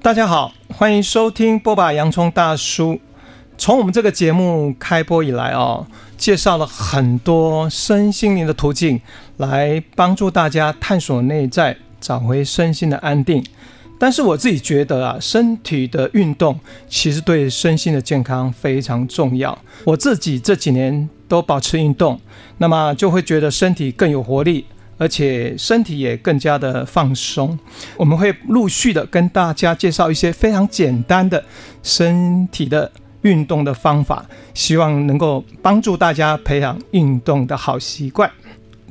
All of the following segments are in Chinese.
大家好，欢迎收听剥吧洋葱大叔。从我们这个节目开播以来哦，介绍了很多身心灵的途径，来帮助大家探索内在，找回身心的安定。但是我自己觉得啊，身体的运动其实对身心的健康非常重要。我自己这几年都保持运动，那么就会觉得身体更有活力，而且身体也更加的放松。我们会陆续的跟大家介绍一些非常简单的身体的运动的方法，希望能够帮助大家培养运动的好习惯。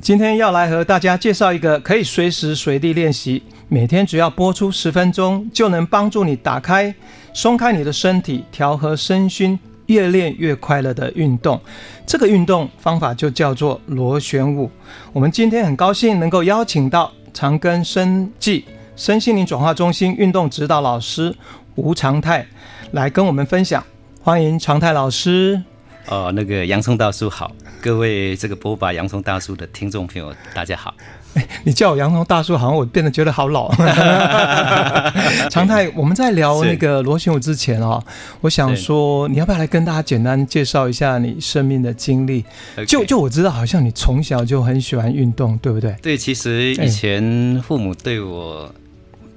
今天要来和大家介绍一个可以随时随地练习，每天只要播出十分钟，就能帮助你打开、松开你的身体，调和身心，越练越快乐的运动。这个运动方法就叫做螺旋舞。我们今天很高兴能够邀请到长庚生技身心灵转化中心运动指导老师吴长泰来跟我们分享。欢迎长泰老师。哦，那个洋葱大叔好，各位这个剥吧洋葱大叔的听众朋友，大家好。哎，你叫我洋葱大叔，好像我变得觉得好老。常态，我们在聊那个螺旋舞之前哦，我想说，你要不要来跟大家简单介绍一下你生命的经历就就我知道，好像你从小就很喜欢运动，对不对？对，其实以前父母对我。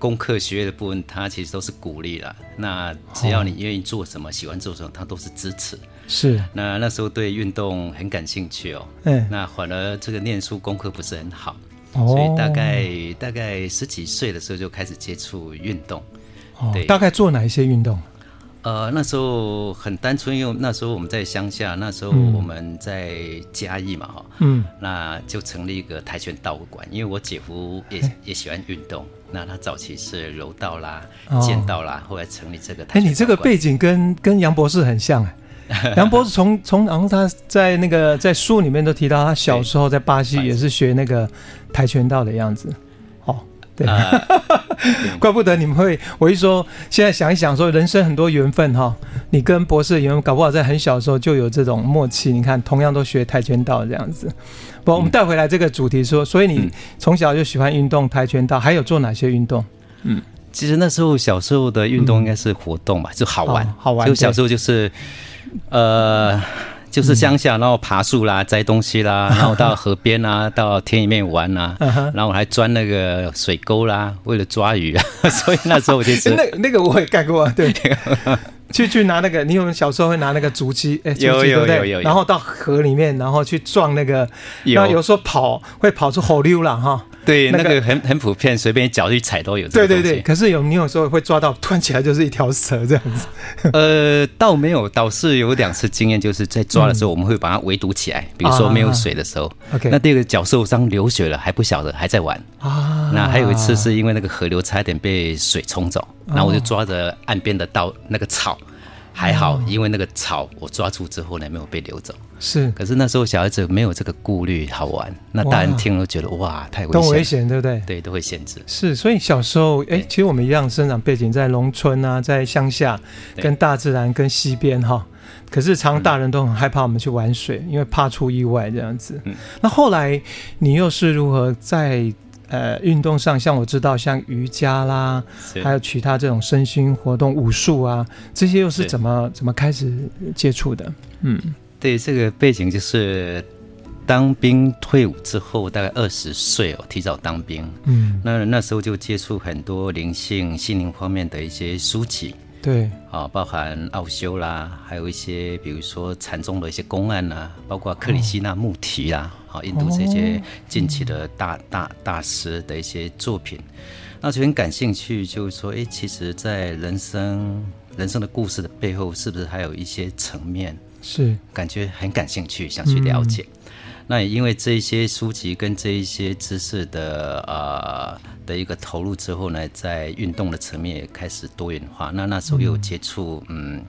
功课学业的部分，他其实都是鼓励啦。那只要你愿意做什么，哦、喜欢做什么，他都是支持。是。那那时候对运动很感兴趣哦。嗯。那反而这个念书功课不是很好，哦、所以大概大概十几岁的时候就开始接触运动。哦。对。大概做哪一些运动？呃，那时候很单纯，因为那时候我们在乡下，那时候我们在嘉义嘛，哈，嗯，那就成立一个跆拳道馆，因为我姐夫也也喜欢运动，那他早期是柔道啦、剑道啦，后来成立这个跆拳道馆。哎，你这个背景跟跟杨博士很像哎，杨博士从从然后他在那个在书里面都提到，他小时候在巴西也是学那个跆拳道的样子。哦对，怪不得你们会。我一说，现在想一想，说人生很多缘分哈。你跟博士的缘分，搞不好在很小的时候就有这种默契。你看，同样都学跆拳道这样子。不，我们带回来这个主题说，所以你从小就喜欢运动，跆拳道还有做哪些运动？嗯，其实那时候小时候的运动应该是活动吧，就好玩，哦、好玩。就小时候就是，呃。就是乡下，然后爬树啦，摘东西啦，然后到河边啊，到田里面玩啊，然后我还钻那个水沟啦，为了抓鱼啊，所以那时候我就是那那个我也干过，对，去去拿那个，你有没有小时候会拿那个竹机？哎，有有有有，然后到河里面，然后去撞那个，然后有时候跑会跑出猴溜了哈。对，那个很很普遍，随便一脚去踩都有。对对对，可是有你有时候会抓到，突然起来就是一条蛇这样子。呃，倒没有，倒是有两次经验，就是在抓的时候，我们会把它围堵起来。比如说没有水的时候，OK。那第二个脚受伤流血了还不晓得，还在玩啊。那还有一次是因为那个河流差点被水冲走，然后我就抓着岸边的稻那个草。还好，因为那个草我抓住之后呢，没有被流走。是，可是那时候小孩子没有这个顾虑，好玩。那大人听了觉得哇，哇，太危险，都危险，对不对？对，都会限制。是，所以小时候，哎，其实我们一样生长背景在农村啊，在乡下，跟大自然，跟溪边哈。可是，常常大人都很害怕我们去玩水，嗯、因为怕出意外这样子。嗯。那后来你又是如何在？呃，运动上，像我知道，像瑜伽啦，还有其他这种身心活动，武术啊，这些又是怎么怎么开始接触的？嗯，对，这个背景就是当兵退伍之后，大概二十岁哦，提早当兵。嗯，那那时候就接触很多灵性、心灵方面的一些书籍。对，啊，包含奥修啦，还有一些比如说禅宗的一些公案啦，包括克里希那穆提啦，啊、哦，印度这些近期的大大大师的一些作品，那就很感兴趣，就是说，哎，其实，在人生人生的故事的背后，是不是还有一些层面？是，感觉很感兴趣，想去了解。嗯。那也因为这一些书籍跟这一些知识的呃的一个投入之后呢，在运动的层面也开始多元化。那那时候又接触嗯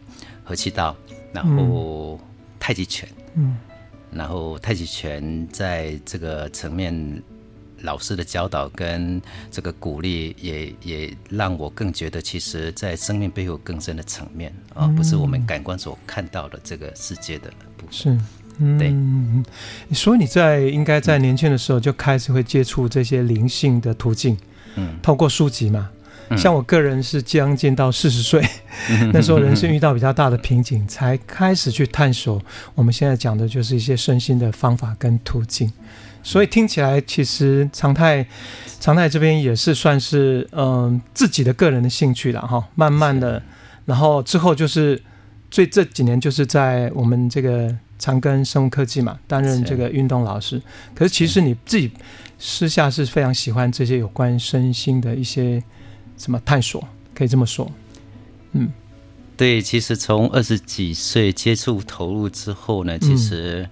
合气道，然后太极拳，嗯，然后太极拳在这个层面老师的教导跟这个鼓励也，也也让我更觉得，其实，在生命背后更深的层面啊，不是我们感官所看到的这个世界的部分。是。嗯，所以你在应该在年轻的时候就开始会接触这些灵性的途径，嗯，透过书籍嘛，像我个人是将近到四十岁，那时候人生遇到比较大的瓶颈，才开始去探索我们现在讲的就是一些身心的方法跟途径。所以听起来，其实常态常态这边也是算是嗯、呃、自己的个人的兴趣了哈。慢慢的，然后之后就是最这几年就是在我们这个长庚生物科技嘛，担任这个运动老师。可是其实你自己私下是非常喜欢这些有关身心的一些什么探索，可以这么说。嗯，对，其实从二十几岁接触投入之后呢，其实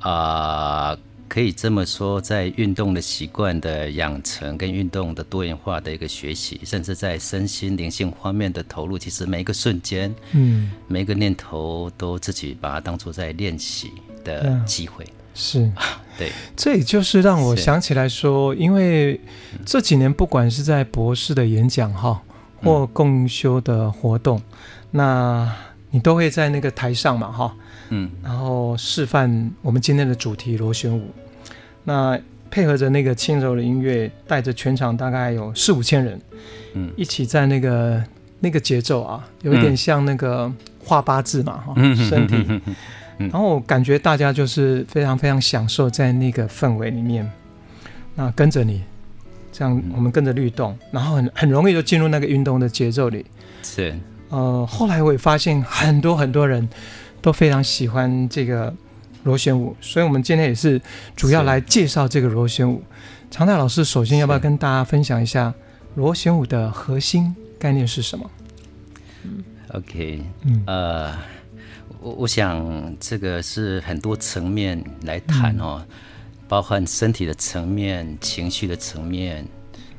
啊。嗯呃可以这么说，在运动的习惯的养成跟运动的多元化的一个学习，甚至在身心灵性方面的投入，其实每一个瞬间，嗯，每一个念头都自己把它当做在练习的机会。是，对，这也就是让我想起来说，因为这几年不管是在博士的演讲哈，或共修的活动，那你都会在那个台上嘛哈。嗯，然后示范我们今天的主题螺旋舞，那配合着那个轻柔的音乐，带着全场大概有四五千人，嗯，一起在那个那个节奏啊，有一点像那个画八字嘛，哈、嗯，身体，然后我感觉大家就是非常非常享受在那个氛围里面，那跟着你，这样我们跟着律动，然后很很容易就进入那个运动的节奏里，是，呃，后来我也发现很多很多人。都非常喜欢这个螺旋舞，所以我们今天也是主要来介绍这个螺旋舞。常泰老师，首先要不要跟大家分享一下螺旋舞的核心概念是什么？OK，嗯，呃，我我想这个是很多层面来谈哦，嗯、包含身体的层面、情绪的层面，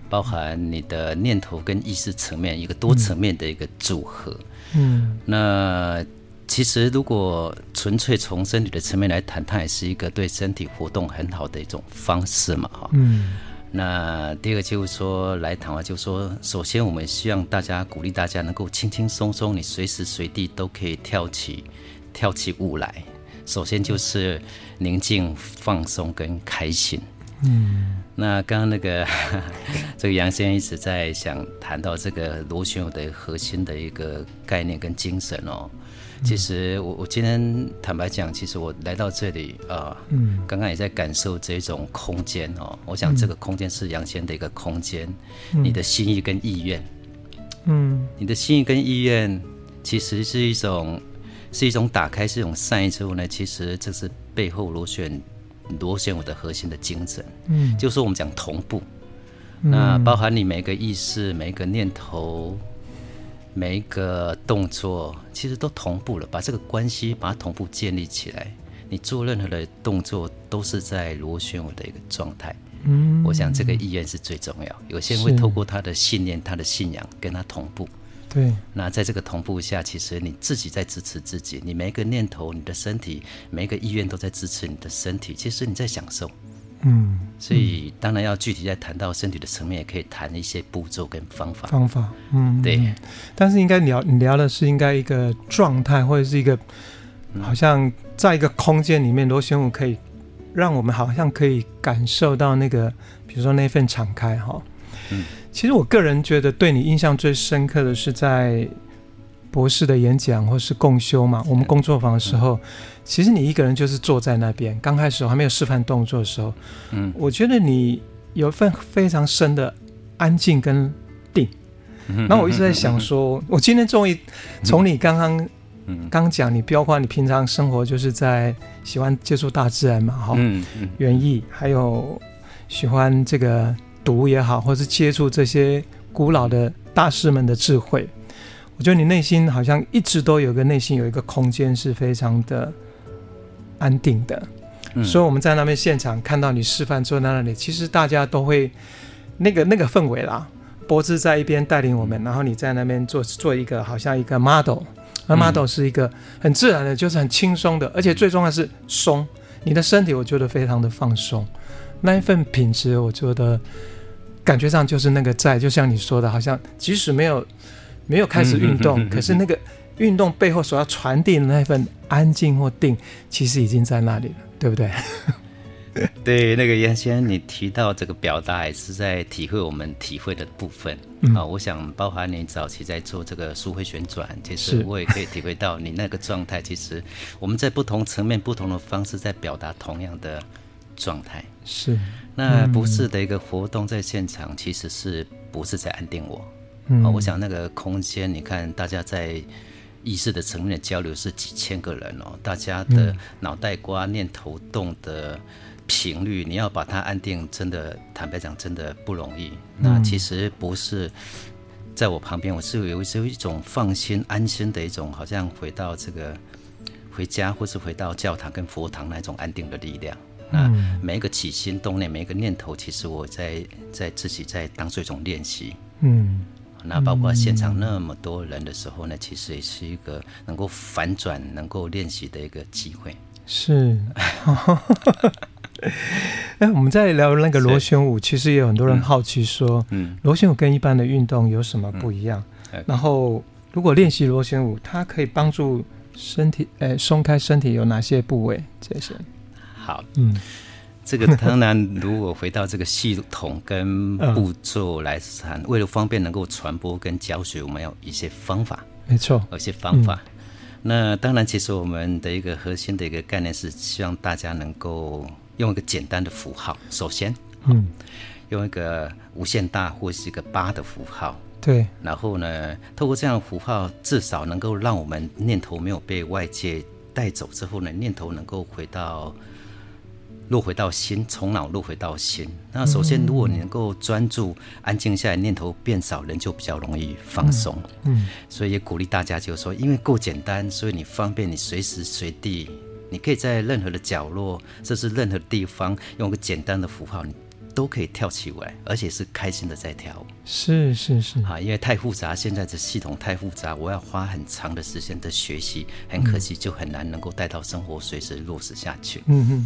包含你的念头跟意识层面，一个多层面的一个组合。嗯，那。其实，如果纯粹从身体的层面来谈，它也是一个对身体活动很好的一种方式嘛，哈。嗯。那第二个就是说，来谈话就是说，首先我们希望大家鼓励大家能够轻轻松松，你随时随地都可以跳起跳起舞来。首先就是宁静、放松跟开心。嗯。那刚刚那个 这个杨先生一直在想谈到这个螺旋舞的核心的一个概念跟精神哦。其实我我今天坦白讲，其实我来到这里啊，刚刚也在感受这种空间哦。我想这个空间是杨先的一个空间，嗯、你的心意跟意愿，嗯，你的心意跟意愿，其实是一种是一种打开，是一种善意之后呢，其实这是背后螺旋螺旋我的核心的精神，嗯，就是我们讲同步，嗯、那包含你每一个意识，每一个念头。每一个动作其实都同步了，把这个关系把它同步建立起来。你做任何的动作都是在螺旋舞的一个状态。嗯，我想这个意愿是最重要。有些人会透过他的信念、他的信仰跟他同步。对。那在这个同步下，其实你自己在支持自己。你每一个念头、你的身体、每一个意愿都在支持你的身体。其实你在享受。嗯，所以当然要具体在谈到身体的层面，也可以谈一些步骤跟方法。方法，嗯，对。但是应该聊你聊的是应该一个状态，或者是一个好像在一个空间里面，螺旋舞可以让我们好像可以感受到那个，比如说那份敞开哈。嗯，其实我个人觉得对你印象最深刻的是在博士的演讲或是共修嘛，我们工作坊的时候。其实你一个人就是坐在那边，刚开始我还没有示范动作的时候，嗯，我觉得你有一份非常深的安静跟定。然后我一直在想说，我今天终于从你刚刚刚讲，你包括你平常生活就是在喜欢接触大自然嘛，哈，嗯，园艺，还有喜欢这个读也好，或是接触这些古老的大师们的智慧，我觉得你内心好像一直都有个内心有一个空间是非常的。安定的，所以我们在那边现场看到你示范坐在那里，其实大家都会那个那个氛围啦。博士在一边带领我们，然后你在那边做做一个好像一个 model，而 model 是一个很自然的，就是很轻松的，而且最重要是松。你的身体我觉得非常的放松，那一份品质我觉得感觉上就是那个在，就像你说的，好像即使没有没有开始运动，可是那个。运动背后所要传递的那份安静或定，其实已经在那里了，对不对？对，那个原先你提到这个表达，也是在体会我们体会的部分啊、嗯哦。我想，包含你早期在做这个书会旋转，其实我也可以体会到你那个状态。其实我们在不同层面、不同的方式在表达同样的状态。是，那不是的一个活动在现场，其实是不是在安定我？嗯、哦，我想那个空间，你看大家在。意识的层面的交流是几千个人哦，大家的脑袋瓜念头动的频率，你要把它安定，真的坦白讲，真的不容易。那其实不是在我旁边，我是有有一种放心、安心的一种，好像回到这个回家，或是回到教堂跟佛堂那种安定的力量。那每一个起心动念，每一个念头，其实我在在自己在当做一种练习。嗯。那包括现场那么多人的时候呢，其实也是一个能够反转、能够练习的一个机会。是。哎，我们在聊那个螺旋舞，其实也有很多人好奇说，嗯，螺旋舞跟一般的运动有什么不一样？然后，如果练习螺旋舞，它可以帮助身体，哎，松开身体有哪些部位？这些。好，嗯。这个当然，如果回到这个系统跟步骤来谈，为了方便能够传播跟教学，我们要有一些方法，没错，有些方法。那当然，其实我们的一个核心的一个概念是希望大家能够用一个简单的符号，首先，嗯，用一个无限大或是一个八的符号，对。然后呢，透过这样的符号，至少能够让我们念头没有被外界带走之后呢，念头能够回到。落回到心，从脑落回到心。那首先，如果你能够专注、安静下来，念头变少，人就比较容易放松。嗯，所以也鼓励大家，就是说，因为够简单，所以你方便，你随时随地，你可以在任何的角落，甚至任何地方，用个简单的符号。都可以跳起舞来，而且是开心的在跳舞。是是是。啊，因为太复杂，现在这系统太复杂，我要花很长的时间的学习，很可惜就很难能够带到生活，随时落实下去。嗯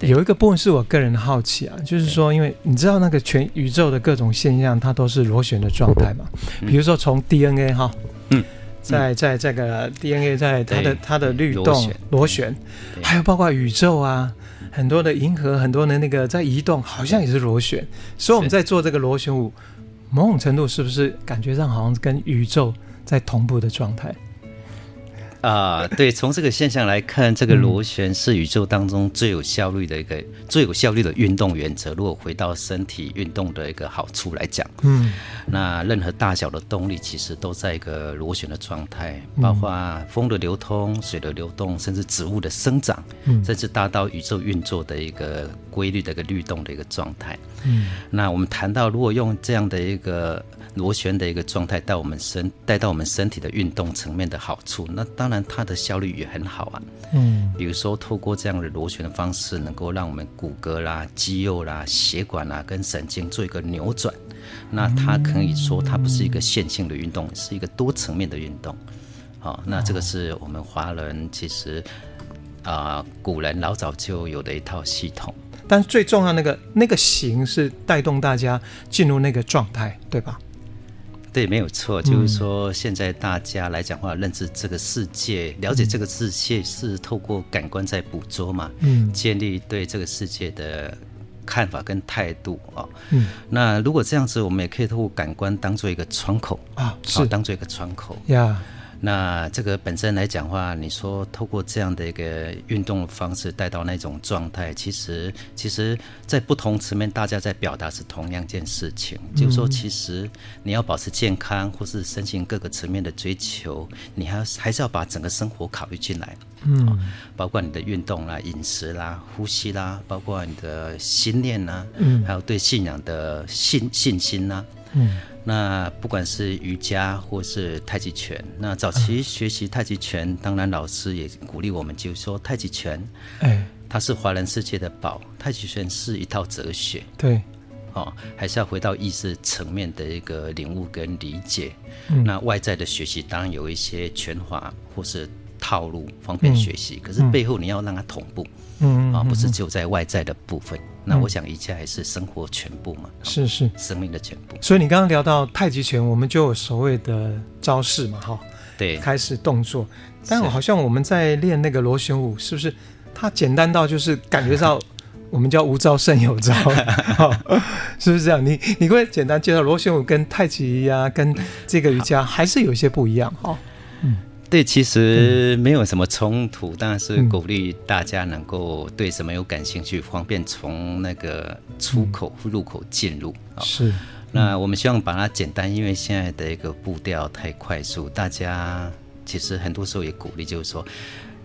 嗯，有一个部分是我个人的好奇啊，就是说，因为你知道那个全宇宙的各种现象，它都是螺旋的状态嘛。比如说从 DNA 哈，嗯，在在这个 DNA 在它的它的律动螺旋，还有包括宇宙啊。很多的银河，很多的那个在移动，好像也是螺旋。所以我们在做这个螺旋舞，某种程度是不是感觉上好像跟宇宙在同步的状态？啊、呃，对，从这个现象来看，这个螺旋是宇宙当中最有效率的一个、嗯、最有效率的运动原则。如果回到身体运动的一个好处来讲，嗯，那任何大小的动力其实都在一个螺旋的状态，包括风的流通、水的流动，甚至植物的生长，嗯，甚至达到宇宙运作的一个规律的一个律动的一个状态。嗯，那我们谈到如果用这样的一个。螺旋的一个状态带我们身带到我们身体的运动层面的好处，那当然它的效率也很好啊。嗯，比如说透过这样的螺旋的方式，能够让我们骨骼啦、肌肉啦、血管啦跟神经做一个扭转。那它可以说它不是一个线性的运动，是一个多层面的运动。好，那这个是我们华人其实啊、呃、古人老早就有的一套系统。但是最重要那个那个形是带动大家进入那个状态，对吧？对，没有错，就是说，现在大家来讲的话，认知这个世界，了解这个世界是透过感官在捕捉嘛，嗯，建立对这个世界的看法跟态度啊，嗯，那如果这样子，我们也可以透过感官当做一个窗口啊，是。当做一个窗口。呀。那这个本身来讲的话，你说透过这样的一个运动的方式带到那种状态，其实其实，在不同层面，大家在表达是同样一件事情，嗯、就是说，其实你要保持健康，或是身心各个层面的追求，你还还是要把整个生活考虑进来，嗯，包括你的运动啦、饮食啦、呼吸啦，包括你的心念呐，嗯，还有对信仰的信信心呐，嗯。那不管是瑜伽或是太极拳，那早期学习太极拳，嗯、当然老师也鼓励我们，就是说太极拳，哎，它是华人世界的宝。太极拳是一套哲学，对，哦，还是要回到意识层面的一个领悟跟理解。嗯、那外在的学习当然有一些拳法或是套路方便学习，嗯、可是背后你要让它同步，嗯啊，不是只有在外在的部分。那我想，一切还是生活全部嘛，是是生命的全部。所以你刚刚聊到太极拳，我们就有所谓的招式嘛，哈，对，开始动作。但好像我们在练那个螺旋舞，是不是它简单到就是感觉到 我们叫无招胜有招，是不是这样？你你会简单介绍螺旋舞跟太极呀、啊，跟这个瑜伽还是有一些不一样哈？嗯，对，其实没有什么冲突，但是鼓励大家能够对什么有感兴趣，方便从那个出口入口进入。是，那我们希望把它简单，因为现在的一个步调太快速，大家其实很多时候也鼓励，就是说。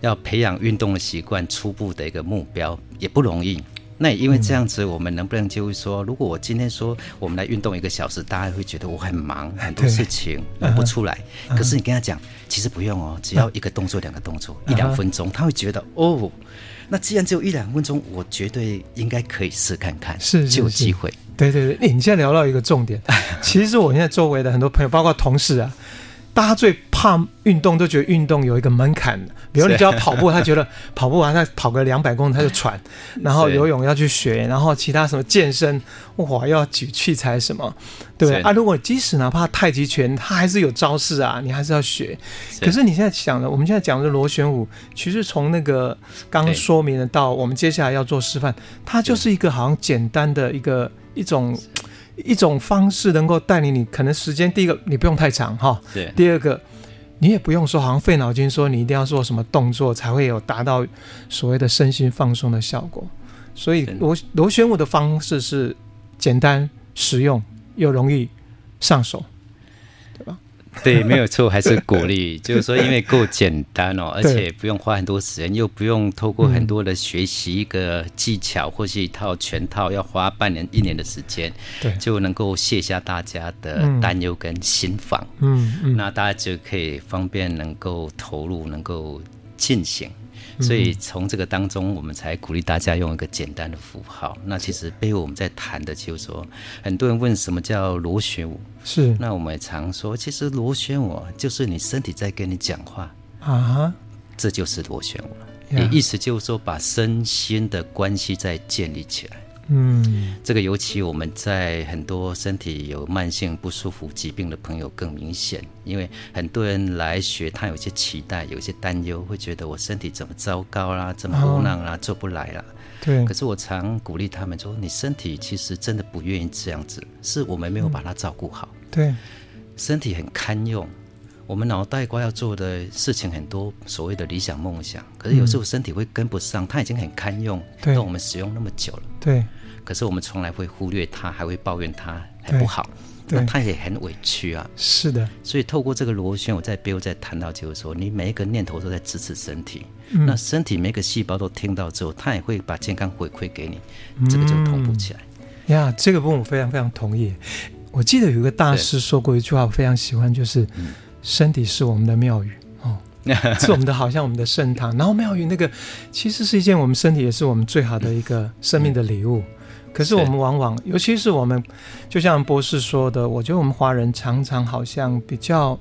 要培养运动的习惯，初步的一个目标也不容易。那也因为这样子，我们能不能就是说，如果我今天说我们来运动一个小时，大家会觉得我很忙，很多事情 来不出来。可是你跟他讲，其实不用哦，只要一个动作、两个动作，一两分钟，他会觉得哦，那既然只有一两分钟，我绝对应该可以试看看，是就有机会。对对对，你现在聊到一个重点，其实我现在周围的很多朋友，包括同事啊。大家最怕运动，都觉得运动有一个门槛。比如你就要跑步，他觉得 跑步完他跑个两百公里他就喘。然后游泳要去学，然后其他什么健身，哇，要举器材什么，对不对？啊，如果即使哪怕太极拳，他还是有招式啊，你还是要学。可是你现在讲的，我们现在讲的螺旋舞，其实从那个刚刚说明的到我们接下来要做示范，它就是一个好像简单的一个一种。一种方式能够带领你，可能时间第一个你不用太长哈，对。第二个，你也不用说好像费脑筋说你一定要做什么动作才会有达到所谓的身心放松的效果。所以螺螺旋舞的方式是简单实用又容易上手，对没有错，还是鼓励，就是说，因为够简单哦，而且不用花很多时间，又不用透过很多的学习一个技巧或是一套全套，要花半年一年的时间，对，就能够卸下大家的担忧跟心防，嗯嗯，那大家就可以方便能够投入，能够进行。所以从这个当中，我们才鼓励大家用一个简单的符号。那其实背后我们在谈的就是说，很多人问什么叫螺旋舞？是。那我们也常说，其实螺旋我就是你身体在跟你讲话啊，这就是螺旋舞了。也意思就是说，把身心的关系再建立起来。嗯，这个尤其我们在很多身体有慢性不舒服疾病的朋友更明显，因为很多人来学，他有些期待，有些担忧，会觉得我身体怎么糟糕啦，怎么无能啦，做不来啦。对。可是我常鼓励他们说，你身体其实真的不愿意这样子，是我们没有把它照顾好。对。身体很堪用，我们脑袋瓜要做的事情很多，所谓的理想梦想，可是有时候身体会跟不上，它已经很堪用，对，我们使用那么久了。对。可是我们从来会忽略他，还会抱怨他很不好，那他也很委屈啊。是的，所以透过这个螺旋，我在背后在谈到，就是说，你每一个念头都在支持身体，嗯、那身体每个细胞都听到之后，他也会把健康回馈给你，这个就同步起来。嗯、呀，这个部分我非常非常同意。我记得有一个大师说过一句话，我非常喜欢，就是身体是我们的庙宇哦，是我们的好像我们的圣堂，然后庙宇那个其实是一件我们身体也是我们最好的一个生命的礼物。嗯可是我们往往，尤其是我们，就像博士说的，我觉得我们华人常常好像比较，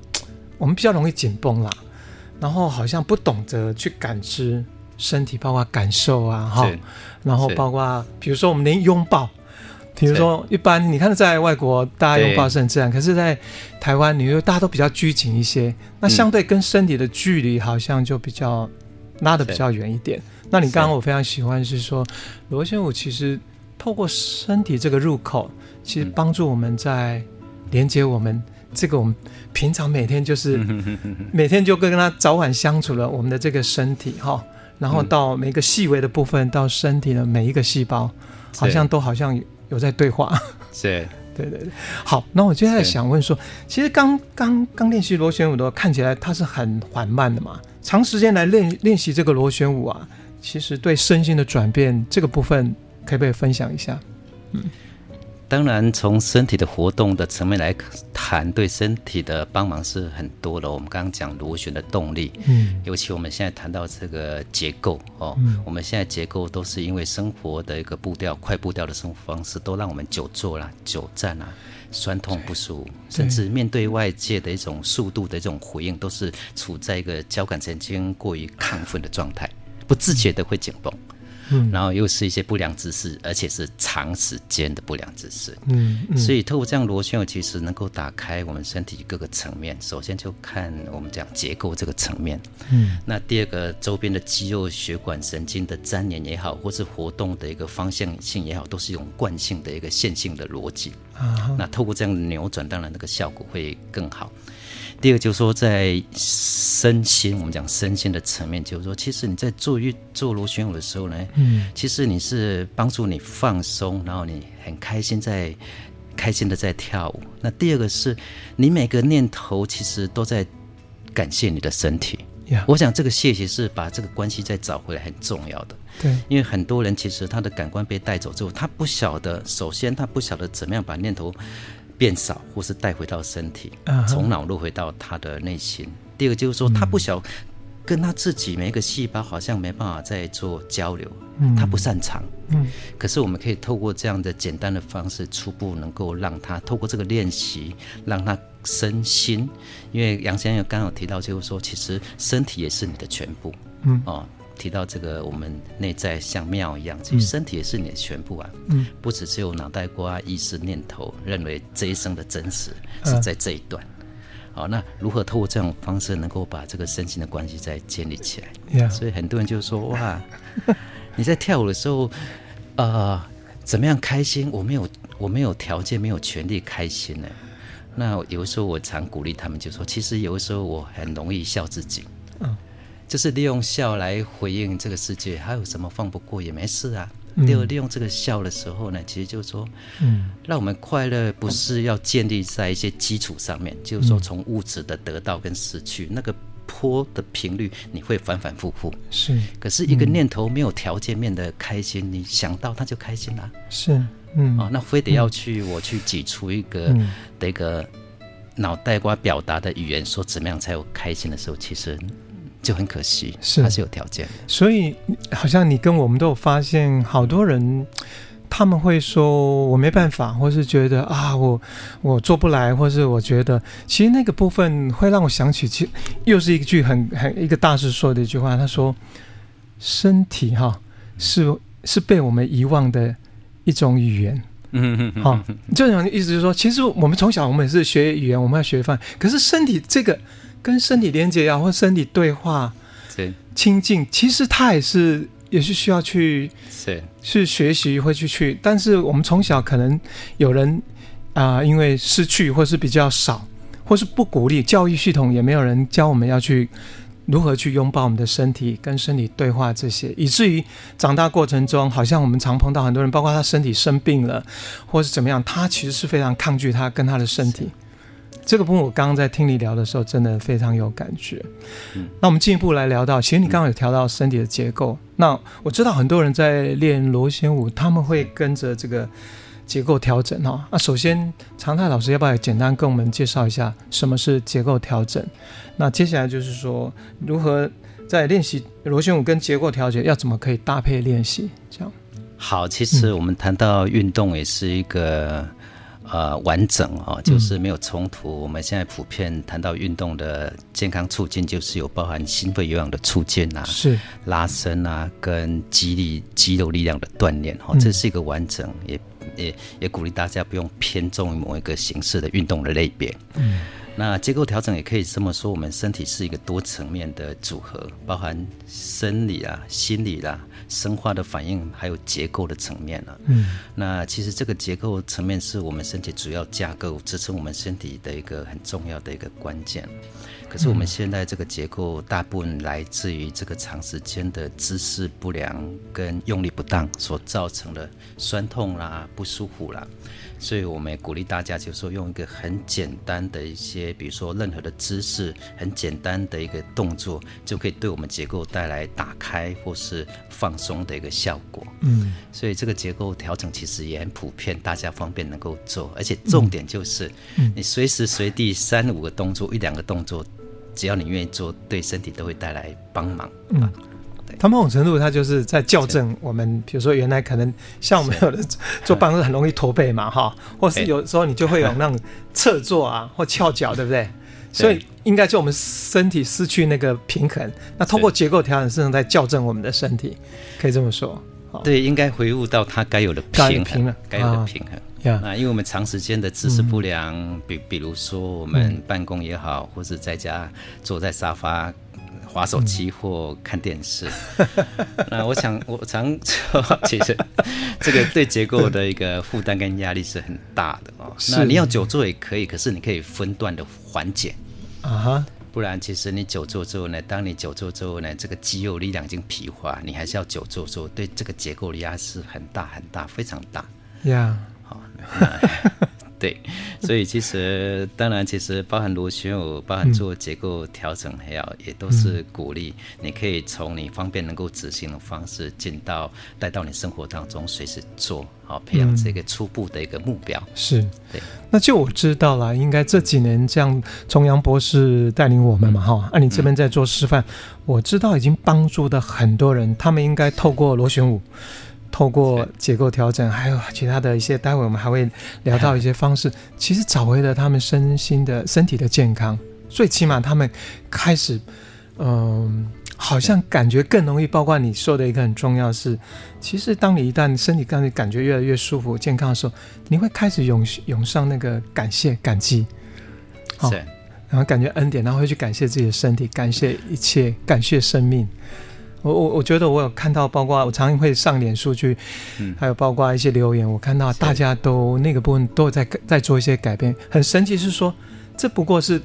我们比较容易紧绷啦，然后好像不懂得去感知身体，包括感受啊，哈，然后包括比如说我们连拥抱，比如说一般你看在外国大家拥抱是很自然，可是在台湾，你又大家都比较拘谨一些，那相对跟身体的距离好像就比较拉的比较远一点。那你刚刚我非常喜欢是说罗先武其实。透过身体这个入口，其实帮助我们在连接我们这个我们平常每天就是 每天就跟跟他早晚相处了我们的这个身体哈，然后到每个细微的部分，到身体的每一个细胞，好像都好像有在对话。是，对对对。好，那我接下来想问说，其实刚刚刚练习螺旋舞的看起来它是很缓慢的嘛，长时间来练练习这个螺旋舞啊，其实对身心的转变这个部分。可不可以分享一下？嗯，当然，从身体的活动的层面来谈，对身体的帮忙是很多的。我们刚刚讲螺旋的动力，嗯，尤其我们现在谈到这个结构哦，嗯，我们现在结构都是因为生活的一个步调，快步调的生活方式，都让我们久坐啦、久站啦，酸痛不舒服，甚至面对外界的一种速度的一种回应，都是处在一个交感神经过于亢奋的状态，不自觉的会紧绷。嗯，然后又是一些不良姿势，而且是长时间的不良姿势，嗯，嗯，所以透过这样螺旋，其实能够打开我们身体各个层面。首先就看我们讲结构这个层面，嗯，那第二个周边的肌肉、血管、神经的粘连也好，或是活动的一个方向性也好，都是一种惯性的一个线性的逻辑。啊，那透过这样的扭转，当然那个效果会更好。第二就是说，在身心，我们讲身心的层面，就是说，其实你在做运做螺旋舞的时候呢，嗯，其实你是帮助你放松，然后你很开心在开心的在跳舞。那第二个是你每个念头其实都在感谢你的身体。我想这个谢谢是把这个关系再找回来很重要的。对，因为很多人其实他的感官被带走之后，他不晓得，首先他不晓得怎么样把念头。变少，或是带回到身体，从脑落回到他的内心。Uh. 第二个就是说，他不晓跟他自己每一个细胞好像没办法再做交流，嗯、他不擅长。嗯，可是我们可以透过这样的简单的方式，初步能够让他透过这个练习，让他身心。因为杨先生刚刚有提到，就是说，其实身体也是你的全部。嗯，哦。提到这个，我们内在像庙一样，其实身体也是你的全部啊。嗯，不只是有脑袋瓜、意识、念头，认为这一生的真实是在这一段。好，那如何透过这种方式，能够把这个身心的关系再建立起来？所以很多人就说：哇，你在跳舞的时候，呃，怎么样开心？我没有，我没有条件，没有权利开心呢。那有的时候我常鼓励他们，就说：其实有的时候我很容易笑自己。嗯。就是利用笑来回应这个世界，还有什么放不过也没事啊。第、嗯、二，利用这个笑的时候呢，其实就是说，嗯，让我们快乐不是要建立在一些基础上面，嗯、就是说从物质的得到跟失去、嗯、那个坡的频率，你会反反复复。是，可是一个念头没有条件面的开心，嗯、你想到它就开心了。是，嗯，啊、哦，那非得要去、嗯、我去挤出一个的一个脑袋瓜表达的语言，说怎么样才有开心的时候，其实。就很可惜，是还是有条件。所以好像你跟我们都有发现，好多人他们会说我没办法，或是觉得啊我我做不来，或是我觉得其实那个部分会让我想起，其实又是一句很很一个大师说的一句话，他说身体哈是是被我们遗忘的一种语言。嗯嗯，好，这种意思就是说，其实我们从小我们也是学语言，我们要学饭，可是身体这个。跟身体连接呀，或身体对话，对，亲近，其实他也是也是需要去是去学习，会去去。但是我们从小可能有人啊、呃，因为失去或是比较少，或是不鼓励，教育系统也没有人教我们要去如何去拥抱我们的身体，跟身体对话这些，以至于长大过程中，好像我们常碰到很多人，包括他身体生病了，或是怎么样，他其实是非常抗拒他跟他的身体。这个部分我刚刚在听你聊的时候，真的非常有感觉。嗯，那我们进一步来聊到，其实你刚刚有调到身体的结构。那我知道很多人在练螺旋舞，他们会跟着这个结构调整哈。那首先，常泰老师要不要简单跟我们介绍一下什么是结构调整？那接下来就是说，如何在练习螺旋舞跟结构调节，要怎么可以搭配练习？这样。好，其实我们谈到运动也是一个。呃，完整哦，就是没有冲突，嗯。我们现在普遍谈到运动的健康促进，就是有包含心肺有氧的促进啊，是拉伸啊，跟肌力、肌肉力量的锻炼哦，这是一个完整，也也也鼓励大家不用偏重于某一个形式的运动的类别。嗯。那结构调整也可以这么说，我们身体是一个多层面的组合，包含生理啊、心理啦、啊、生化的反应，还有结构的层面啊。嗯，那其实这个结构层面是我们身体主要架构，支撑我们身体的一个很重要的一个关键。可是我们现在这个结构大部分来自于这个长时间的姿势不良跟用力不当所造成的酸痛啦、不舒服啦。所以，我们也鼓励大家，就是说，用一个很简单的一些，比如说任何的姿势，很简单的一个动作，就可以对我们结构带来打开或是放松的一个效果。嗯，所以这个结构调整其实也很普遍，大家方便能够做，而且重点就是，你随时随地三五个动作，一两个动作，只要你愿意做，对身体都会带来帮忙。嗯。它某种程度，它就是在校正我们，比如说原来可能像我们有的坐 办公室很容易驼背嘛，哈，或是有时候你就会有那种侧坐啊，或翘脚，对不对？所以应该就我们身体失去那个平衡，那通过结构调整，实际上在校正我们的身体，可以这么说。对，应该回复到它该有的平衡，该有的平衡。啊，那因为我们长时间的姿势不良，嗯、比比如说我们办公也好，嗯、或是在家坐在沙发滑手机或看电视，嗯、那我想我常说，其实这个对结构的一个负担跟压力是很大的哦。那你要久坐也可以，可是你可以分段的缓解啊哈。不然，其实你久坐之后呢，当你久坐之后呢，这个肌肉力量已经疲乏，你还是要久坐之后，对这个结构的压是很大很大，非常大。呀 Yeah.，好，对，所以 其实当然，其实包含螺旋舞，包含做结构调整，还有、嗯、也都是鼓励你可以从你方便能够执行的方式进到带到你生活当中，随时做。好，培养这个初步的一个目标、嗯、是对。那就我知道了，应该这几年这样，崇洋博士带领我们嘛，哈、嗯。啊，你这边在做示范，嗯、我知道已经帮助的很多人，他们应该透过螺旋舞，透过结构调整，还有其他的一些，待会我们还会聊到一些方式，其实找回了他们身心的身体的健康。最起码他们开始，嗯、呃。好像感觉更容易，包括你说的一个很重要是，其实当你一旦身体感觉感觉越来越舒服、健康的时候，你会开始涌涌上那个感谢、感激，好，然后感觉恩典，然后会去感谢自己的身体，感谢一切，感谢生命。我我我觉得我有看到，包括我常常会上脸书去，嗯，还有包括一些留言，我看到大家都那个部分都有在在做一些改变，很神奇，是说这不过是。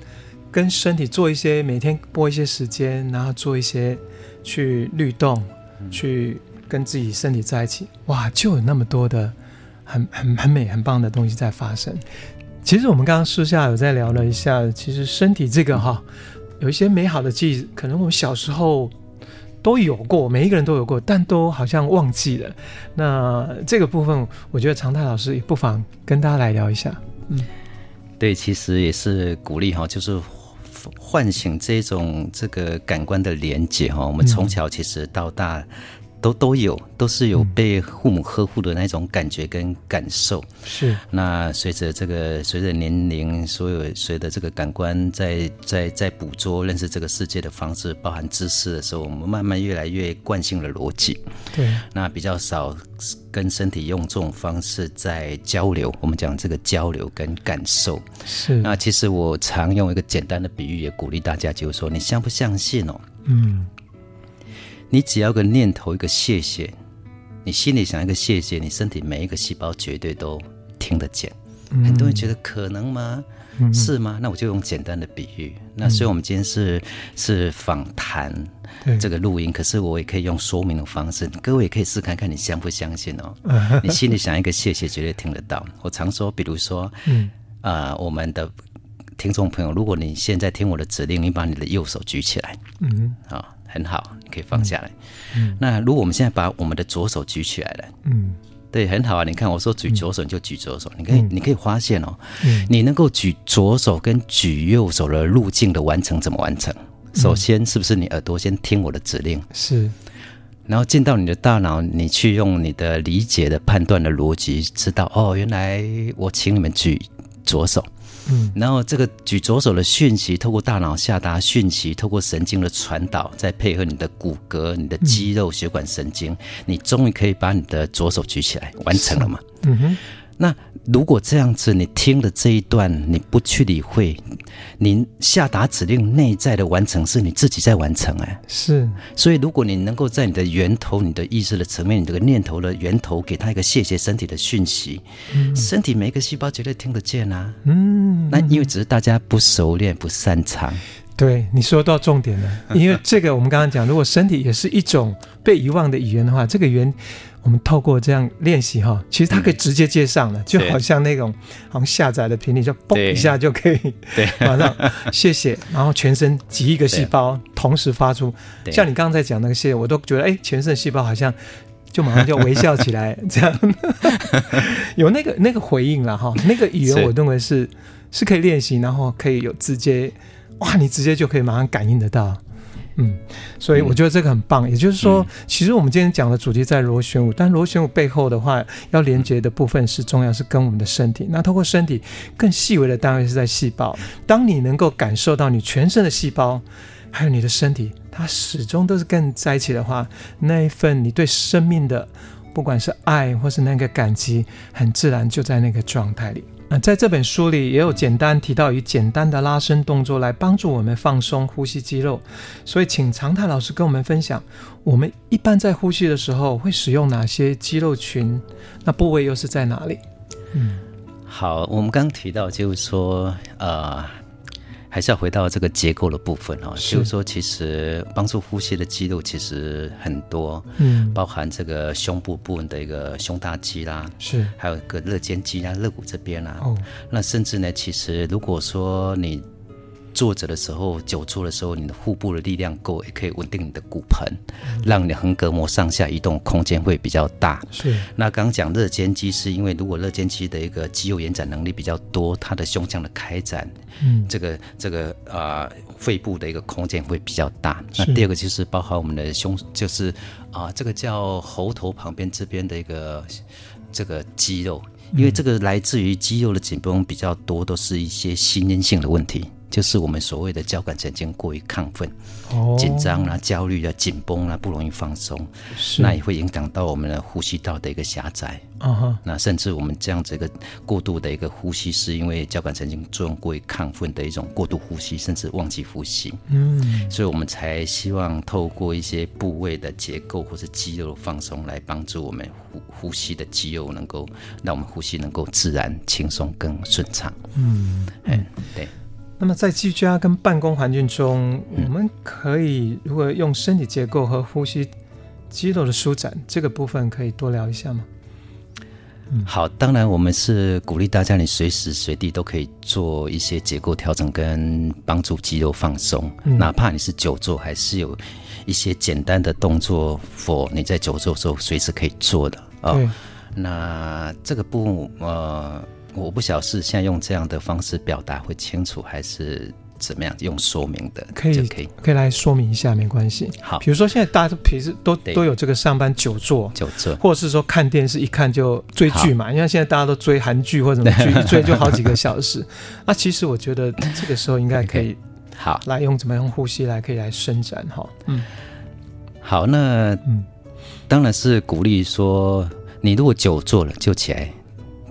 跟身体做一些每天拨一些时间，然后做一些去律动，嗯、去跟自己身体在一起，哇，就有那么多的很很很美很棒的东西在发生。其实我们刚刚私下有在聊了一下，其实身体这个哈，有一些美好的记忆，可能我们小时候都有过，每一个人都有过，但都好像忘记了。那这个部分，我觉得常泰老师也不妨跟大家来聊一下。嗯，对，其实也是鼓励哈，就是。唤醒这种这个感官的连接哈，我们从小其实到大都都有，都是有被父母呵护的那种感觉跟感受。是。那随着这个随着年龄，所有随着这个感官在在在捕捉认识这个世界的方式，包含知识的时候，我们慢慢越来越惯性的逻辑。对。那比较少。跟身体用这种方式在交流，我们讲这个交流跟感受是。那其实我常用一个简单的比喻，也鼓励大家，就是说，你相不相信哦？嗯，你只要个念头一个谢谢，你心里想一个谢谢，你身体每一个细胞绝对都听得见。嗯、很多人觉得可能吗？是吗？那我就用简单的比喻。那所以我们今天是是访谈这个录音，可是我也可以用说明的方式，各位也可以试看看，你相不相信哦？你心里想一个谢谢，绝对听得到。我常说，比如说，嗯啊、呃，我们的听众朋友，如果你现在听我的指令，你把你的右手举起来，嗯，好，很好，你可以放下来。嗯，那如果我们现在把我们的左手举起来了，嗯。对，很好啊！你看，我说举左手你就举左手，嗯、你可以，你可以发现哦，嗯、你能够举左手跟举右手的路径的完成怎么完成？首先，是不是你耳朵先听我的指令？是，然后进到你的大脑，你去用你的理解的判断的逻辑，知道哦，原来我请你们举左手。嗯，然后这个举左手的讯息，透过大脑下达讯息，透过神经的传导，再配合你的骨骼、你的肌肉、血管、神经，你终于可以把你的左手举起来，完成了嘛？嗯哼。那如果这样子，你听了这一段你不去理会，您下达指令内在的完成是你自己在完成哎，是。所以如果你能够在你的源头、你的意识的层面、你这个念头的源头，给他一个谢谢身体的讯息，嗯、身体每一个细胞绝对听得见啊。嗯，那因为只是大家不熟练、不擅长。对，你说到重点了，因为这个我们刚刚讲，如果身体也是一种被遗忘的语言的话，这个语言。我们透过这样练习哈，其实它可以直接接上了，嗯、就好像那种好像下载的频率，就嘣一下就可以，对，马上谢谢，然后全身几亿个细胞同时发出，对。像你刚刚在讲那个谢谢，我都觉得哎，全身的细胞好像就马上就微笑起来，这样。有那个那个回应了哈，那个语言我认为是是，是可以练习，然后可以有直接，哇，你直接就可以马上感应得到。嗯，所以我觉得这个很棒。嗯、也就是说，其实我们今天讲的主题在螺旋舞，但螺旋舞背后的话，要连接的部分是重要，是跟我们的身体。那透过身体更细微的单位是在细胞。当你能够感受到你全身的细胞，还有你的身体，它始终都是跟你在一起的话，那一份你对生命的不管是爱或是那个感激，很自然就在那个状态里。那在这本书里也有简单提到以简单的拉伸动作来帮助我们放松呼吸肌肉，所以请常泰老师跟我们分享，我们一般在呼吸的时候会使用哪些肌肉群？那部位又是在哪里？嗯，好，我们刚提到就是说，呃。还是要回到这个结构的部分哦，就是说，其实帮助呼吸的肌肉其实很多，嗯，包含这个胸部部分的一个胸大肌啦，是，还有个肋间肌啦、肋骨这边啦，哦，那甚至呢，其实如果说你。坐着的时候，久坐的时候，你的腹部的力量够，也可以稳定你的骨盆，嗯、让你的横膈膜上下移动空间会比较大。是。那刚刚讲肋间肌，是因为如果肋间肌的一个肌肉延展能力比较多，它的胸腔的开展，嗯，这个这个啊、呃，肺部的一个空间会比较大。那第二个就是包含我们的胸，就是啊、呃，这个叫喉头旁边这边的一个这个肌肉，因为这个来自于肌肉的紧绷比较多，都是一些心因性的问题。就是我们所谓的交感神经过于亢奋、紧张啊、焦虑啊、紧绷啊，不容易放松，那也会影响到我们的呼吸道的一个狭窄。Uh-huh. 那甚至我们这样子一个过度的一个呼吸，是因为交感神经作用过于亢奋的一种过度呼吸，甚至忘记呼吸。嗯，所以我们才希望透过一些部位的结构或是肌肉的放松，来帮助我们呼呼吸的肌肉能够让我们呼吸能够自然、轻松、更顺畅。嗯，嗯，对。那么在居家跟办公环境中，我们可以如果用身体结构和呼吸肌肉的舒展这个部分，可以多聊一下吗？嗯，好，当然我们是鼓励大家，你随时随地都可以做一些结构调整跟帮助肌肉放松，嗯，哪怕你是久坐，还是有一些简单的动作，for 你在久坐的时候随时可以做的啊，哦。那这个部分呃。我不晓得是现在用这样的方式表达会清楚，还是怎么样用说明的？可以，可以，可以来说明一下，没关系。好，比如说现在大家平时都都有这个上班久坐，久坐，或者是说看电视一看就追剧嘛，因为现在大家都追韩剧或者什么剧，一 追就好几个小时。那其实我觉得这个时候应该可以 好来用怎么样呼吸来可以来伸展哈。嗯，好，那嗯，当然是鼓励说，你如果久坐了就起来。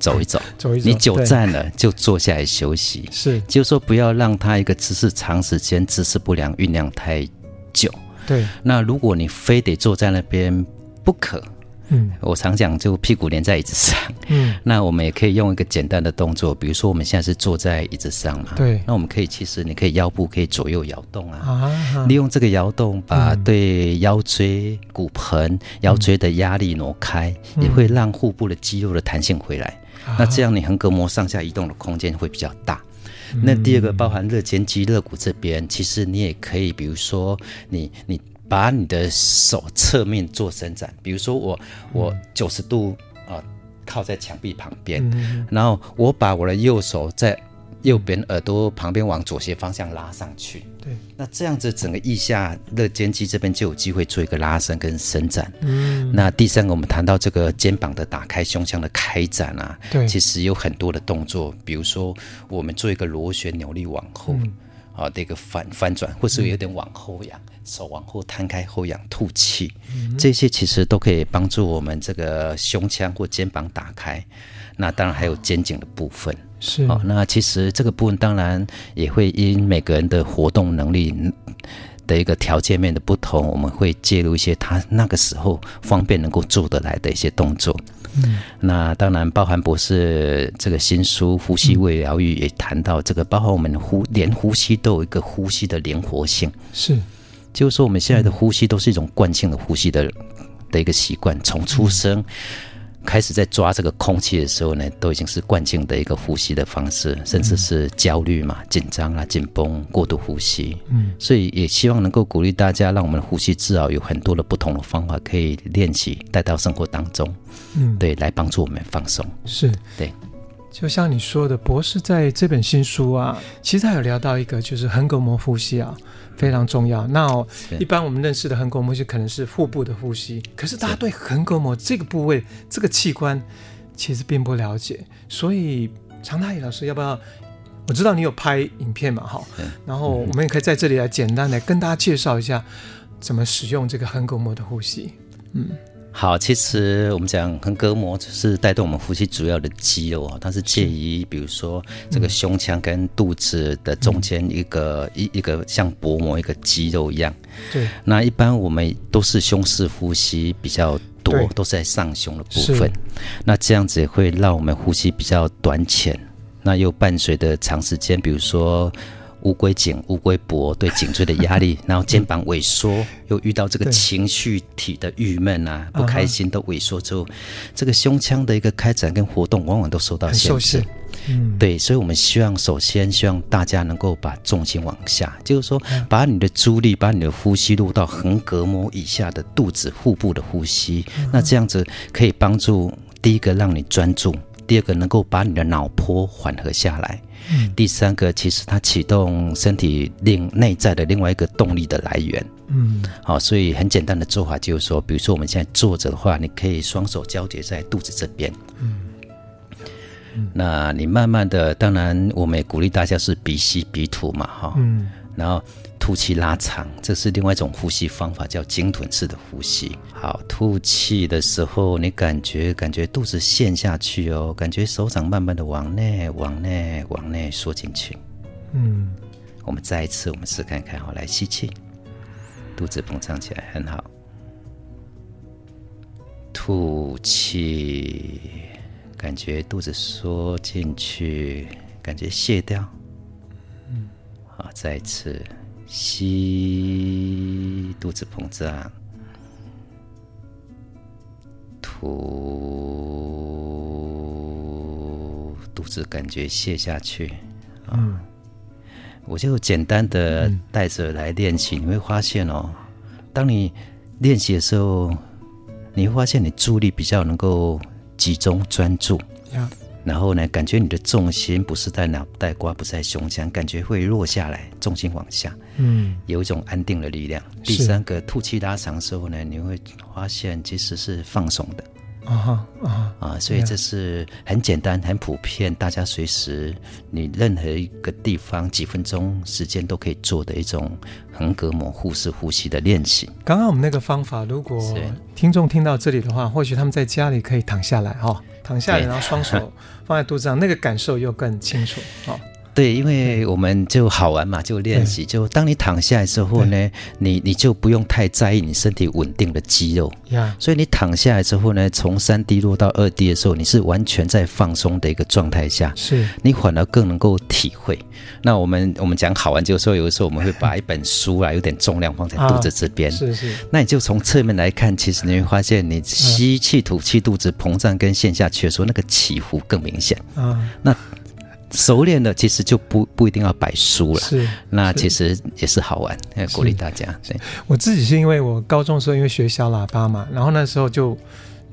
走一走，走一走。你久站了就坐下来休息。是，就是说不要让他一个姿势长时间姿势不良酝酿太久。对。那如果你非得坐在那边不可，嗯，我常讲就屁股连在椅子上。嗯。那我们也可以用一个简单的动作，比如说我们现在是坐在椅子上嘛。对。那我们可以其实你可以腰部可以左右摇动啊。啊。利用这个摇动，把对腰椎、骨盆、腰椎的压力挪开，嗯，也会让腹部的肌肉的弹性回来。那这样你横膈膜上下移动的空间会比较大。那第二个包含肋间肌、肋骨这边，其实你也可以，比如说你你把你的手侧面做伸展，比如说我我九十度啊靠在墙壁旁边，然后我把我的右手在。右边耳朵旁边往左斜方向拉上去，对，那这样子整个腋下肋间肌这边就有机会做一个拉伸跟伸展。嗯，那第三个我们谈到这个肩膀的打开、胸腔的开展啊，对，其实有很多的动作，比如说我们做一个螺旋扭力往后，啊、嗯、的一个翻翻转，或是有点往后仰，嗯、手往后摊开后仰吐气、嗯，这些其实都可以帮助我们这个胸腔或肩膀打开。那当然还有肩颈的部分。是哦，那其实这个部分当然也会因每个人的活动能力的一个条件面的不同，我们会介入一些他那个时候方便能够做得来的一些动作。嗯，那当然包含博士这个新书《呼吸未疗愈》也谈到这个，包括我们呼连呼吸都有一个呼吸的灵活性。是，就是说我们现在的呼吸都是一种惯性的呼吸的的一个习惯，从出生。嗯开始在抓这个空气的时候呢，都已经是惯性的一个呼吸的方式，甚至是焦虑嘛、紧张啊、紧绷、过度呼吸。嗯，所以也希望能够鼓励大家，让我们的呼吸至少有很多的不同的方法可以练习，带到生活当中。嗯，对，来帮助我们放松。是，对。就像你说的，博士在这本新书啊，其实他有聊到一个，就是横膈膜呼吸啊，非常重要。那、哦、一般我们认识的横膈膜就可能是腹部的呼吸，可是大家对横膈膜这个部位、这个器官其实并不了解。所以常大宇老师，要不要？我知道你有拍影片嘛，哈，然后我们也可以在这里来简单的跟大家介绍一下怎么使用这个横膈膜的呼吸。嗯。好，其实我们讲横膈膜就是带动我们呼吸主要的肌肉啊，它是介于比如说这个胸腔跟肚子的中间一个一、嗯、一个像薄膜一个肌肉一样。对。那一般我们都是胸式呼吸比较多，都是在上胸的部分。那这样子会让我们呼吸比较短浅，那又伴随着长时间，比如说。乌龟颈、乌龟脖对颈椎的压力，然后肩膀萎缩，又遇到这个情绪体的郁闷啊、不开心都萎缩之后，这个胸腔的一个开展跟活动往往都受到限制。嗯，对，所以我们希望首先希望大家能够把重心往下，就是说把你的注意力、把你的呼吸录到横膈膜以下的肚子、腹部的呼吸，那这样子可以帮助第一个让你专注，第二个能够把你的脑波缓和下来。嗯、第三个，其实它启动身体另内在的另外一个动力的来源。嗯，好，所以很简单的做法就是说，比如说我们现在坐着的话，你可以双手交叠在肚子这边。嗯，嗯，那你慢慢的，当然我们也鼓励大家是鼻吸鼻吐嘛，哈。嗯，然后。吐气拉长，这是另外一种呼吸方法，叫鲸豚式的呼吸。好，吐气的时候，你感觉感觉肚子陷下去哦，感觉手掌慢慢的往内、往内、往内缩进去。嗯，我们再一次，我们试看看，好，来吸气，肚子膨胀起来，很好。吐气，感觉肚子缩进去，感觉卸掉。嗯，好，再一次。吸，肚子膨胀，吐，肚子感觉泻下去。嗯，我就简单的带着来练习，你会发现哦，当你练习的时候，你会发现你注意力比较能够集中专注。然后呢，感觉你的重心不是在脑袋瓜，不是在胸腔，感觉会落下来，重心往下，嗯，有一种安定的力量。第三个，吐气拉长的时候呢，你会发现其实是放松的。啊哈啊啊！所以这是很简单、很普遍，大家随时你任何一个地方几分钟时间都可以做的一种横膈膜腹式呼吸的练习。刚刚我们那个方法，如果听众听到这里的话，或许他们在家里可以躺下来哈，躺下来，然后双手 放在肚子上，那个感受又更清楚。好。对，因为我们就好玩嘛，就练习。就当你躺下来之后呢，你你就不用太在意你身体稳定的肌肉。呀，所以你躺下来之后呢，从三 D 落到二 D 的时候，你是完全在放松的一个状态下。是，你反而更能够体会。那我们我们讲好玩，就是说有的时候我们会把一本书啊，有点重量放在肚子这边。是是。那你就从侧面来看，其实你会发现，你吸气吐气，肚子膨胀跟线下去的时候，那个起伏更明显。啊，那。熟练的其实就不不一定要摆书了，是，那其实也是好玩，要鼓励大家。对，我自己是因为我高中的时候因为学小喇叭嘛，然后那时候就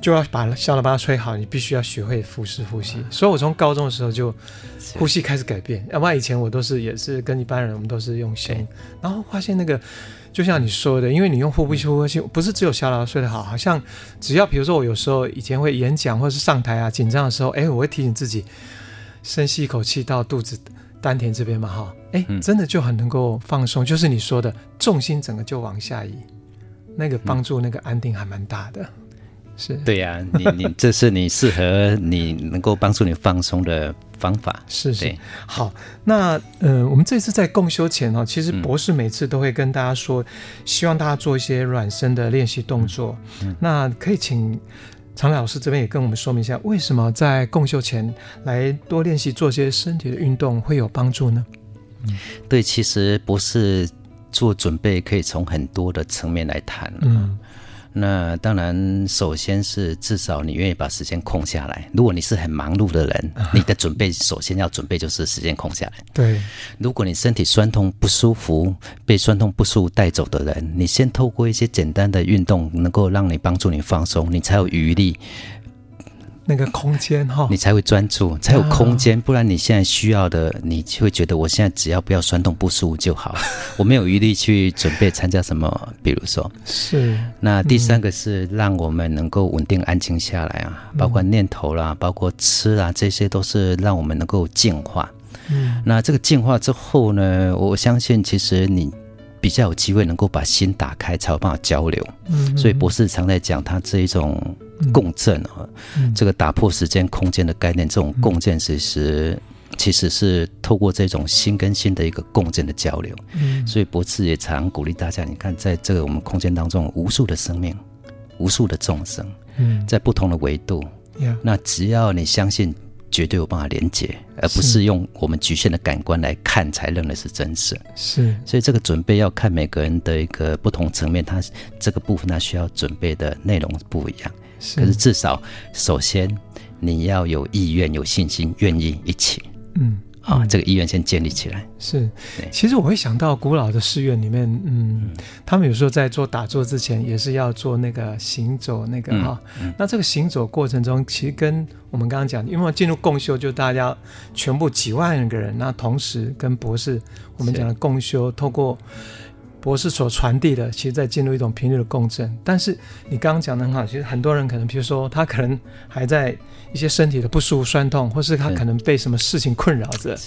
就要把小喇叭吹好，你必须要学会腹式呼吸，所以我从高中的时候就呼吸开始改变，要不然以前我都是也是跟一般人，我们都是用胸，然后发现那个就像你说的，因为你用腹部呼吸，不是只有小喇叭吹得好，好像只要比如说我有时候以前会演讲或者是上台啊紧张的时候，哎，我会提醒自己。深吸一口气到肚子丹田这边嘛，哈，哎，真的就很能够放松，就是你说的重心整个就往下移，那个帮助那个安定还蛮大的，是。对呀、啊，你你 这是你适合你能够帮助你放松的方法，是是。好，那呃，我们这次在共修前哦，其实博士每次都会跟大家说，希望大家做一些软身的练习动作，那可以请。常老师这边也跟我们说明一下，为什么在共修前来多练习做些身体的运动会有帮助呢？嗯，对，其实不是做准备，可以从很多的层面来谈。嗯。那当然，首先是至少你愿意把时间空下来。如果你是很忙碌的人，你的准备首先要准备就是时间空下来。对，如果你身体酸痛不舒服，被酸痛不舒服带走的人，你先透过一些简单的运动，能够让你帮助你放松，你才有余力。那个空间哈，你才会专注，才有空间。不然你现在需要的，你就会觉得我现在只要不要酸痛不舒服就好，我没有余力去准备参加什么。比如说，是那第三个是让我们能够稳定安静下来啊，包括念头啦，包括吃啊，这些都是让我们能够净化。嗯，那这个净化之后呢，我相信其实你比较有机会能够把心打开，才有办法交流。嗯，所以博士常在讲他这一种共振啊，嗯、这个打破时间空间的概念，这种共振其实其实是透过这种心跟心的一个共振的交流。嗯，所以博士也常鼓励大家，你看，在这个我们空间当中，无数的生命，无数的众生，嗯，在不同的维度，嗯、那只要你相信。绝对有办法连接，而不是用我们局限的感官来看才认为是真实。是，所以这个准备要看每个人的一个不同层面，他这个部分他需要准备的内容不一样。是，可是至少首先你要有意愿、有信心、愿意一起。嗯。啊、嗯，这个意愿先建立起来。是，其实我会想到古老的寺院里面，嗯，嗯他们有时候在做打坐之前，也是要做那个行走，那个哈。那这个行走过程中，其实跟我们刚刚讲，因为进入共修，就大家全部几万个人，那同时跟博士，我们讲的共修，透过。博士所传递的，其实在进入一种频率的共振。但是你刚刚讲的很好，其实很多人可能，比如说他可能还在一些身体的不舒服、酸痛，或是他可能被什么事情困扰着。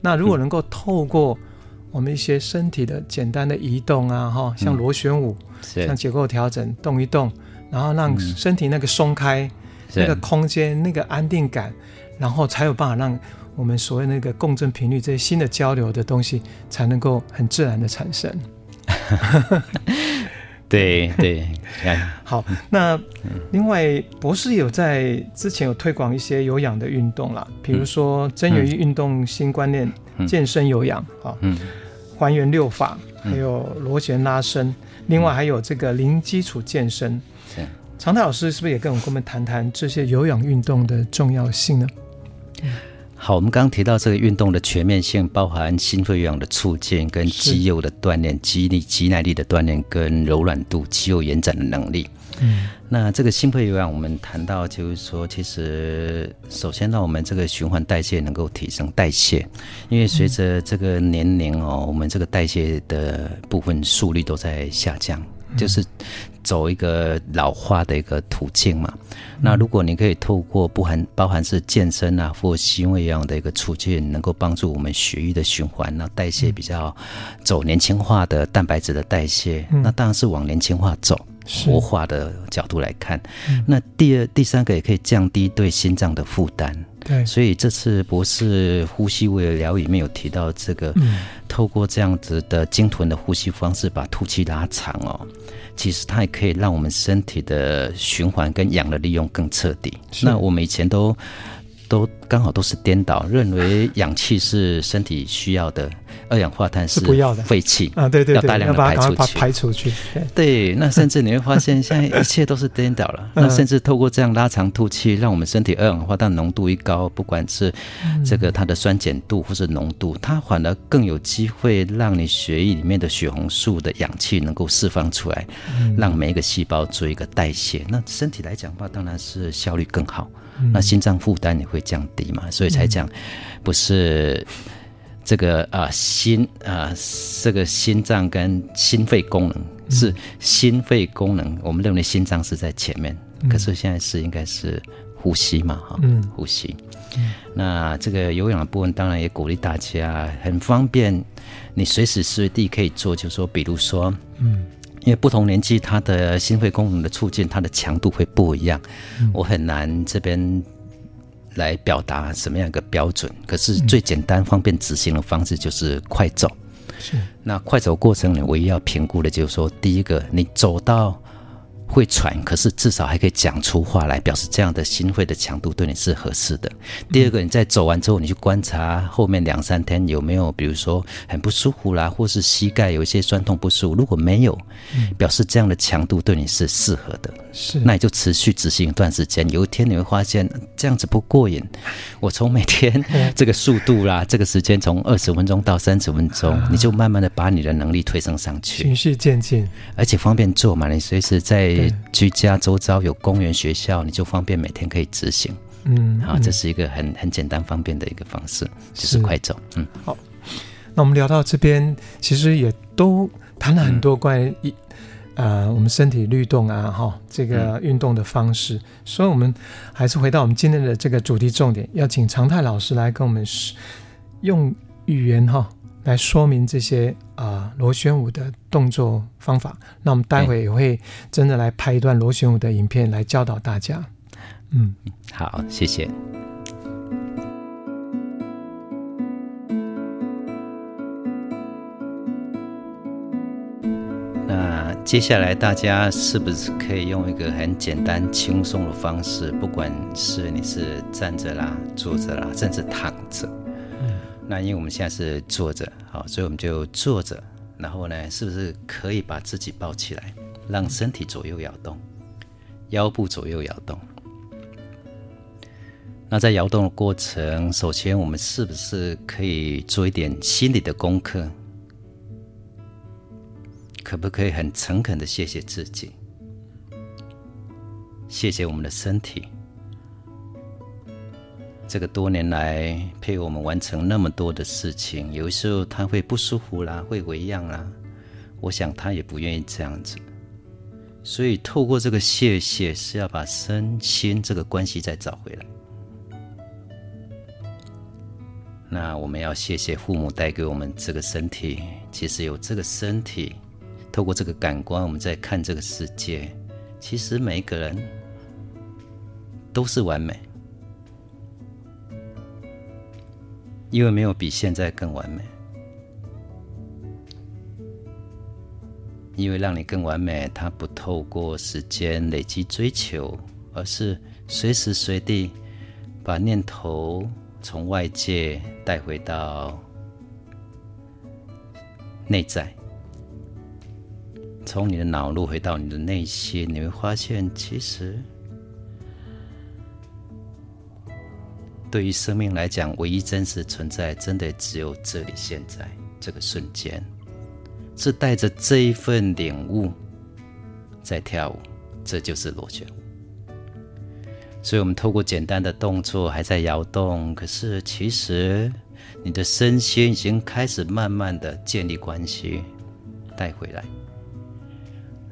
那如果能够透过我们一些身体的简单的移动啊，哈，像螺旋舞，像结构调整，动一动，然后让身体那个松开，那个空间，那个安定感，然后才有办法让我们所谓那个共振频率这些新的交流的东西，才能够很自然的产生。对对，好。那另外，博士有在之前有推广一些有氧的运动啦，比如说真元运动新观念、健身有氧啊，嗯，还原六法，还有螺旋拉伸，另外还有这个零基础健身。常泰老师是不是也跟我们谈谈这些有氧运动的重要性呢？好，我们刚刚提到这个运动的全面性，包含心肺有氧的促进，跟肌肉的锻炼、肌力、肌耐力的锻炼，跟柔软度、肌肉延展的能力。嗯，那这个心肺有氧，我们谈到就是说，其实首先让我们这个循环代谢能够提升代谢，因为随着这个年龄哦，我们这个代谢的部分速率都在下降。就是走一个老化的一个途径嘛。那如果你可以透过不含包含是健身啊，或行为一样的一个促进，能够帮助我们血液的循环，那代谢比较走年轻化的蛋白质的代谢，那当然是往年轻化走，活化的角度来看。那第二、第三个也可以降低对心脏的负担。对，所以这次博士呼吸为了疗里面有提到这个，透过这样子的鲸豚的呼吸方式，把吐气拉长哦，其实它也可以让我们身体的循环跟氧的利用更彻底。那我们以前都。都刚好都是颠倒，认为氧气是身体需要的，二氧化碳是不要的废气啊，对对对，要大量的排出去，排出去。对，那甚至你会发现，现在一切都是颠倒了。那甚至透过这样拉长吐气，让我们身体二氧化碳浓度一高，不管是这个它的酸碱度或是浓度，它反而更有机会让你血液里面的血红素的氧气能够释放出来，让每一个细胞做一个代谢。那身体来讲的话，当然是效率更好。那心脏负担也会降低嘛，所以才讲，不是这个啊、呃、心啊、呃、这个心脏跟心肺功能是心肺功能，我们认为心脏是在前面，可是现在是应该是呼吸嘛哈，嗯，呼吸。那这个有氧的部分当然也鼓励大家，很方便，你随时随地可以做，就是说比如说，嗯。因为不同年纪，它的心肺功能的促进，它的强度会不一样。嗯、我很难这边来表达什么样一个标准。可是最简单方便执行的方式就是快走。是。那快走过程，你唯一要评估的就是说，第一个，你走到。会喘，可是至少还可以讲出话来，表示这样的心肺的强度对你是合适的。第二个，你在走完之后，你去观察后面两三天有没有，比如说很不舒服啦，或是膝盖有一些酸痛不舒服。如果没有，表示这样的强度对你是适合的。是，那你就持续执行一段时间。有一天你会发现这样子不过瘾，我从每天 这个速度啦，这个时间从二十分钟到三十分钟，你就慢慢的把你的能力推升上去，循序渐进，而且方便做嘛，你随时在。居家周遭有公园、学校，你就方便每天可以执行。嗯，好，这是一个很很简单方便的一个方式，就是快走。嗯，好。那我们聊到这边，其实也都谈了很多关于呃我们身体律动啊，哈，这个运动的方式。嗯、所以，我们还是回到我们今天的这个主题重点，要请常泰老师来跟我们用语言哈来说明这些啊螺旋舞的动作方法。那我们待会也会真的来拍一段螺旋舞的影片来教导大家。嗯，好，谢谢。接下来大家是不是可以用一个很简单、轻松的方式？不管是你是站着啦、坐着啦，甚至躺着。嗯。那因为我们现在是坐着，好，所以我们就坐着。然后呢，是不是可以把自己抱起来，让身体左右摇动，腰部左右摇动？那在摇动的过程，首先我们是不是可以做一点心理的功课？可不可以很诚恳的谢谢自己？谢谢我们的身体，这个多年来陪我们完成那么多的事情，有时候他会不舒服啦，会违样啦，我想他也不愿意这样子，所以透过这个谢谢，是要把身心这个关系再找回来。那我们要谢谢父母带给我们这个身体。其实有这个身体，透过这个感官，我们在看这个世界。其实每一个人都是完美，因为没有比现在更完美。因为让你更完美，它不透过时间累积追求，而是随时随地把念头。从外界带回到内在，从你的脑路回到你的内心，你会发现，其实对于生命来讲，唯一真实存在，真的只有这里现在这个瞬间，是带着这一份领悟在跳舞，这就是螺旋舞。所以，我们透过简单的动作还在摇动，可是其实你的身心已经开始慢慢的建立关系，带回来。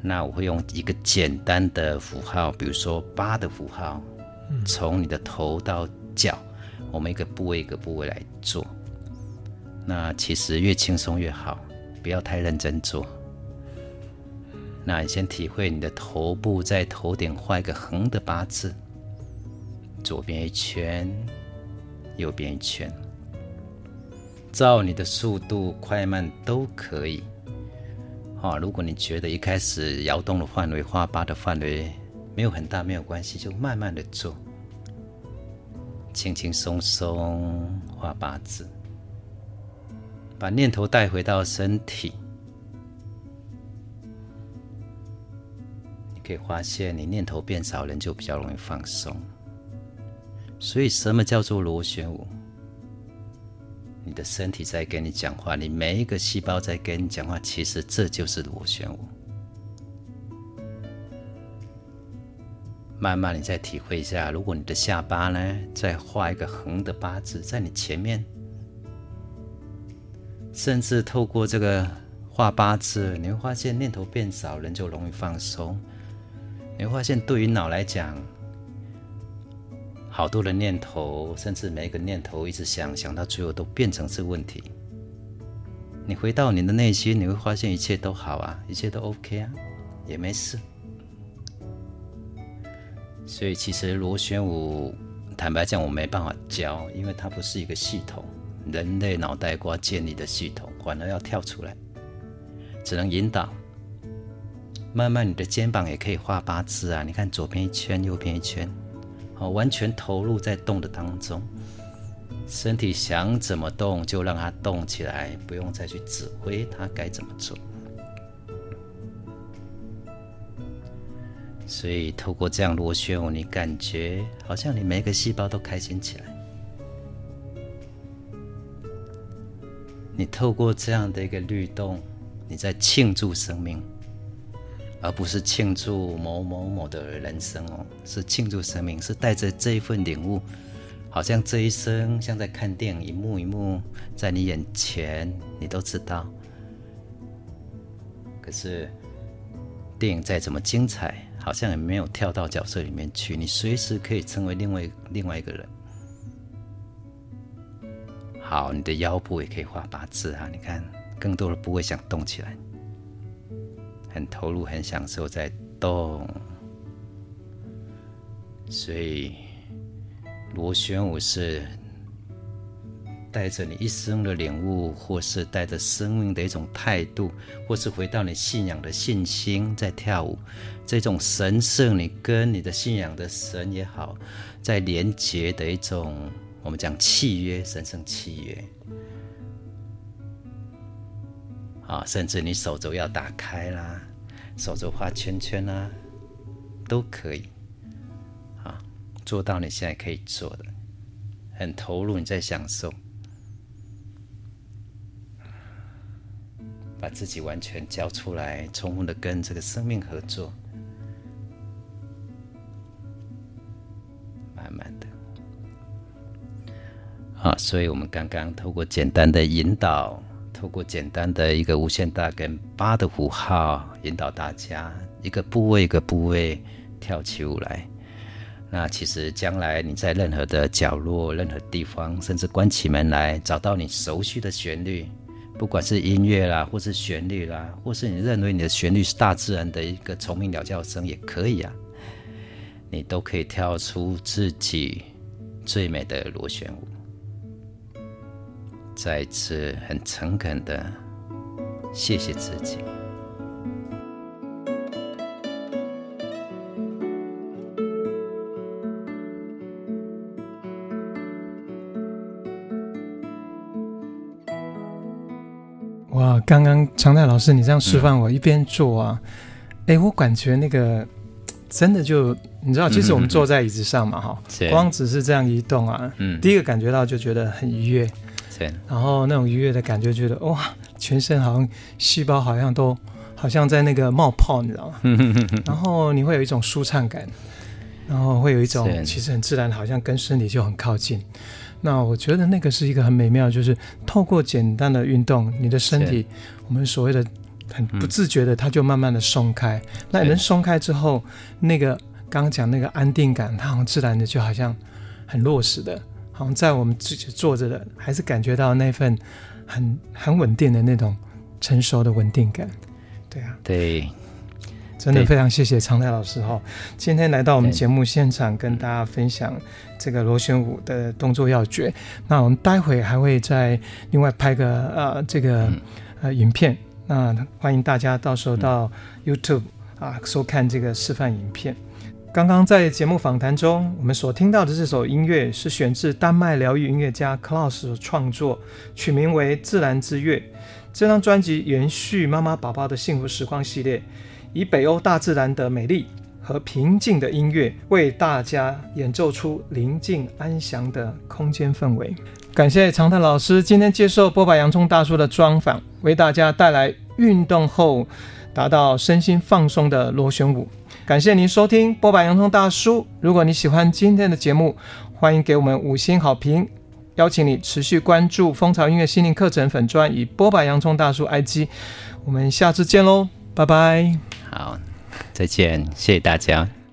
那我会用一个简单的符号，比如说八的符号，从你的头到脚，我们一个部位一个部位来做。那其实越轻松越好，不要太认真做。那你先体会你的头部在头顶画一个横的八字。左边一圈，右边一圈，照你的速度快慢都可以。啊，如果你觉得一开始摇动的范围、画八的范围没有很大，没有关系，就慢慢的做，轻轻松松画八字，把念头带回到身体。你可以发现，你念头变少，人就比较容易放松。所以，什么叫做螺旋舞？你的身体在跟你讲话，你每一个细胞在跟你讲话，其实这就是螺旋舞。慢慢，你再体会一下，如果你的下巴呢，再画一个横的八字在你前面，甚至透过这个画八字，你会发现念头变少，人就容易放松。你会发现，对于脑来讲，好多的念头，甚至每一个念头一直想，想到最后都变成是问题。你回到你的内心，你会发现一切都好啊，一切都 OK 啊，也没事。所以其实螺旋舞，坦白讲，我没办法教，因为它不是一个系统，人类脑袋瓜建立的系统，反而要跳出来，只能引导。慢慢，你的肩膀也可以画八字啊，你看左边一圈，右边一圈。好，完全投入在动的当中，身体想怎么动就让它动起来，不用再去指挥它该怎么做。所以透过这样螺旋，你感觉好像你每个细胞都开心起来。你透过这样的一个律动，你在庆祝生命。而不是庆祝某某某的人生哦，是庆祝生命，是带着这一份领悟，好像这一生像在看电影，一幕一幕在你眼前，你都知道。可是电影再怎么精彩，好像也没有跳到角色里面去，你随时可以成为另外另外一个人。好，你的腰部也可以画八字啊。你看，更多的部位想动起来，很投入，很享受在动。所以螺旋舞是带着你一生的领悟，或是带着生命的一种态度，或是回到你信仰的信心在跳舞。这种神圣，你跟你的信仰的神也好，在连结的一种。我们讲契约，神圣契约，啊，甚至你手肘要打开啦，手肘画圈圈啦，都可以，啊，做到你现在可以做的，很投入，你在享受，把自己完全交出来，充分的跟这个生命合作，慢慢的。啊，所以我们刚刚透过简单的引导，透过简单的一个无限大跟八的符号，引导大家一个部位一个部位跳起舞来。那其实将来你在任何的角落、任何地方，甚至关起门来，找到你熟悉的旋律，不管是音乐啦，或是旋律啦，或是你认为你的旋律是大自然的一个虫鸣鸟叫声，也可以啊。你都可以跳出自己最美的螺旋舞。再一次很诚恳的谢谢自己。哇，刚刚常泰老师你这样示范，我一边做啊，哎、嗯，我感觉那个真的就你知道，其实我们坐在椅子上嘛，哈、嗯，光只是这样移动啊，嗯，第一个感觉到就觉得很愉悦。然后那种愉悦的感觉，觉得哇，全身好像细胞好像都好像在那个冒泡，你知道吗？然后你会有一种舒畅感，然后会有一种其实很自然，好像跟身体就很靠近。那我觉得那个是一个很美妙，就是透过简单的运动，你的身体，我们所谓的很不自觉的，它就慢慢的松开。那人松开之后，那个刚刚讲那个安定感，它好像自然的就好像很落实的。好像在我们自己坐着的，还是感觉到那份很很稳定的那种成熟的稳定感，对啊，对，真的非常谢谢常泰老师哈，今天来到我们节目现场跟大家分享这个螺旋舞的动作要诀。那我们待会还会再另外拍个呃这个呃影片，那欢迎大家到时候到 YouTube 啊收看这个示范影片。刚刚在节目访谈中，我们所听到的这首音乐是选自丹麦疗愈音乐家 Klaus 创作，取名为《自然之乐》。这张专辑延续妈妈宝宝的幸福时光系列，以北欧大自然的美丽和平静的音乐，为大家演奏出宁静安详的空间氛围。感谢常泰老师今天接受剥吧洋葱大叔的专访，为大家带来运动后达到身心放松的螺旋舞。感谢您收听波白洋葱大叔。如果你喜欢今天的节目，欢迎给我们五星好评。邀请你持续关注蜂巢音乐心灵课程粉专与波白洋葱大叔 IG。我们下次见喽，拜拜。好，再见，谢谢大家。